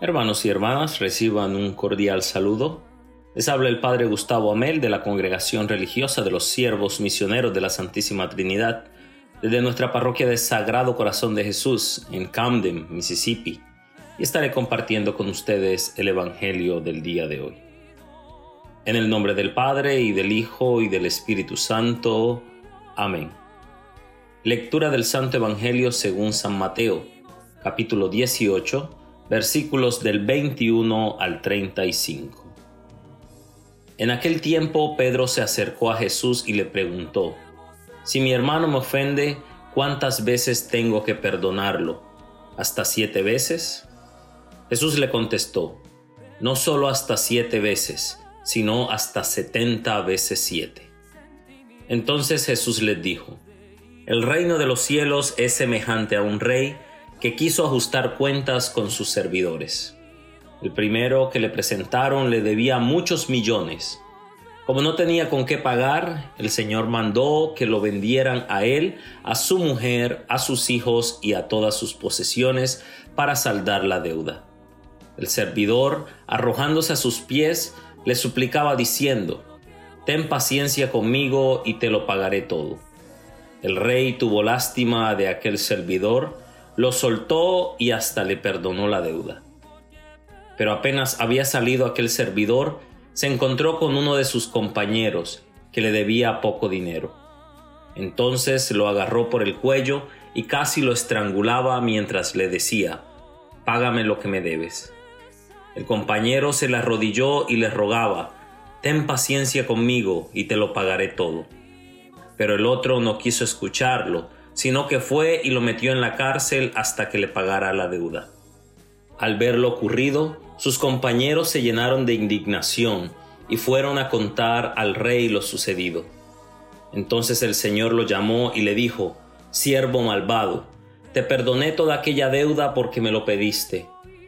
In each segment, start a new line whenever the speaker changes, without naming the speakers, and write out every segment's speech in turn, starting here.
Hermanos y hermanas, reciban un cordial saludo. Les habla el Padre Gustavo Amel de la Congregación Religiosa de los Siervos Misioneros de la Santísima Trinidad, desde nuestra parroquia de Sagrado Corazón de Jesús en Camden, Mississippi, y estaré compartiendo con ustedes el Evangelio del día de hoy. En el nombre del Padre y del Hijo y del Espíritu Santo. Amén. Lectura del Santo Evangelio según San Mateo, capítulo 18, versículos del 21 al 35. En aquel tiempo Pedro se acercó a Jesús y le preguntó, Si mi hermano me ofende, ¿cuántas veces tengo que perdonarlo? ¿Hasta siete veces? Jesús le contestó, No solo hasta siete veces, sino hasta setenta veces siete. Entonces Jesús les dijo, El reino de los cielos es semejante a un rey que quiso ajustar cuentas con sus servidores. El primero que le presentaron le debía muchos millones. Como no tenía con qué pagar, el Señor mandó que lo vendieran a él, a su mujer, a sus hijos y a todas sus posesiones para saldar la deuda. El servidor, arrojándose a sus pies, le suplicaba diciendo, Ten paciencia conmigo y te lo pagaré todo. El rey tuvo lástima de aquel servidor, lo soltó y hasta le perdonó la deuda pero apenas había salido aquel servidor, se encontró con uno de sus compañeros, que le debía poco dinero. Entonces lo agarró por el cuello y casi lo estrangulaba mientras le decía, Págame lo que me debes. El compañero se le arrodilló y le rogaba, Ten paciencia conmigo y te lo pagaré todo. Pero el otro no quiso escucharlo, sino que fue y lo metió en la cárcel hasta que le pagara la deuda. Al ver lo ocurrido, sus compañeros se llenaron de indignación y fueron a contar al rey lo sucedido. Entonces el Señor lo llamó y le dijo, Siervo malvado, te perdoné toda aquella deuda porque me lo pediste.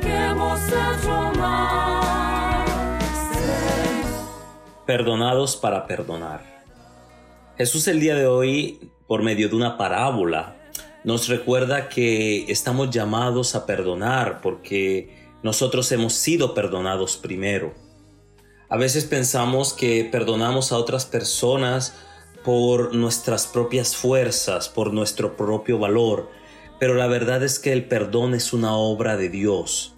que.
Perdonados para perdonar. Jesús el día de hoy, por medio de una parábola, nos recuerda que estamos llamados a perdonar porque nosotros hemos sido perdonados primero. A veces pensamos que perdonamos a otras personas por nuestras propias fuerzas, por nuestro propio valor, pero la verdad es que el perdón es una obra de Dios.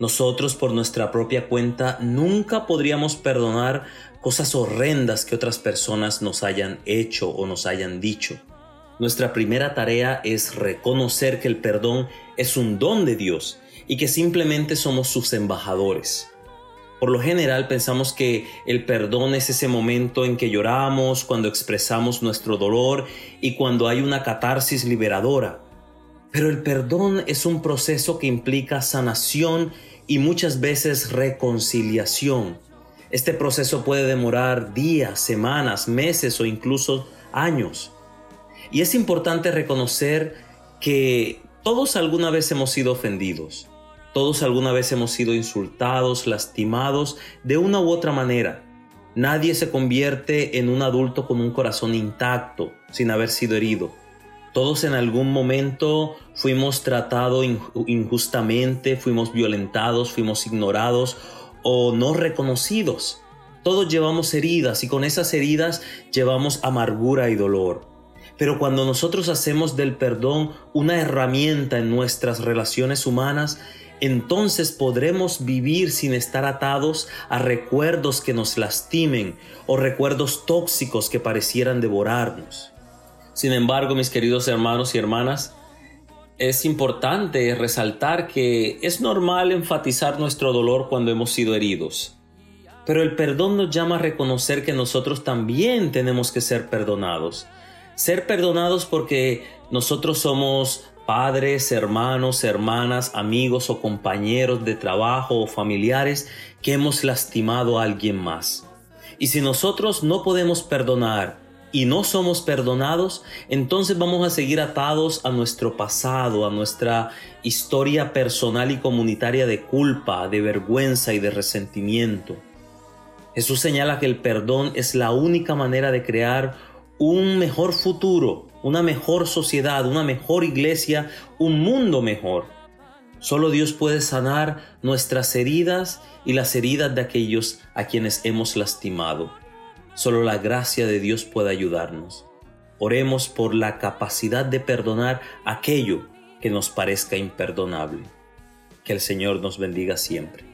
Nosotros por nuestra propia cuenta nunca podríamos perdonar cosas horrendas que otras personas nos hayan hecho o nos hayan dicho. Nuestra primera tarea es reconocer que el perdón es un don de Dios y que simplemente somos sus embajadores. Por lo general pensamos que el perdón es ese momento en que lloramos, cuando expresamos nuestro dolor y cuando hay una catarsis liberadora. Pero el perdón es un proceso que implica sanación y muchas veces reconciliación. Este proceso puede demorar días, semanas, meses o incluso años. Y es importante reconocer que todos alguna vez hemos sido ofendidos, todos alguna vez hemos sido insultados, lastimados de una u otra manera. Nadie se convierte en un adulto con un corazón intacto sin haber sido herido. Todos en algún momento fuimos tratados injustamente, fuimos violentados, fuimos ignorados o no reconocidos. Todos llevamos heridas y con esas heridas llevamos amargura y dolor. Pero cuando nosotros hacemos del perdón una herramienta en nuestras relaciones humanas, entonces podremos vivir sin estar atados a recuerdos que nos lastimen o recuerdos tóxicos que parecieran devorarnos. Sin embargo, mis queridos hermanos y hermanas, es importante resaltar que es normal enfatizar nuestro dolor cuando hemos sido heridos. Pero el perdón nos llama a reconocer que nosotros también tenemos que ser perdonados. Ser perdonados porque nosotros somos padres, hermanos, hermanas, amigos o compañeros de trabajo o familiares que hemos lastimado a alguien más. Y si nosotros no podemos perdonar y no somos perdonados, entonces vamos a seguir atados a nuestro pasado, a nuestra historia personal y comunitaria de culpa, de vergüenza y de resentimiento. Jesús señala que el perdón es la única manera de crear un mejor futuro, una mejor sociedad, una mejor iglesia, un mundo mejor. Solo Dios puede sanar nuestras heridas y las heridas de aquellos a quienes hemos lastimado. Solo la gracia de Dios puede ayudarnos. Oremos por la capacidad de perdonar aquello que nos parezca imperdonable. Que el Señor nos bendiga siempre.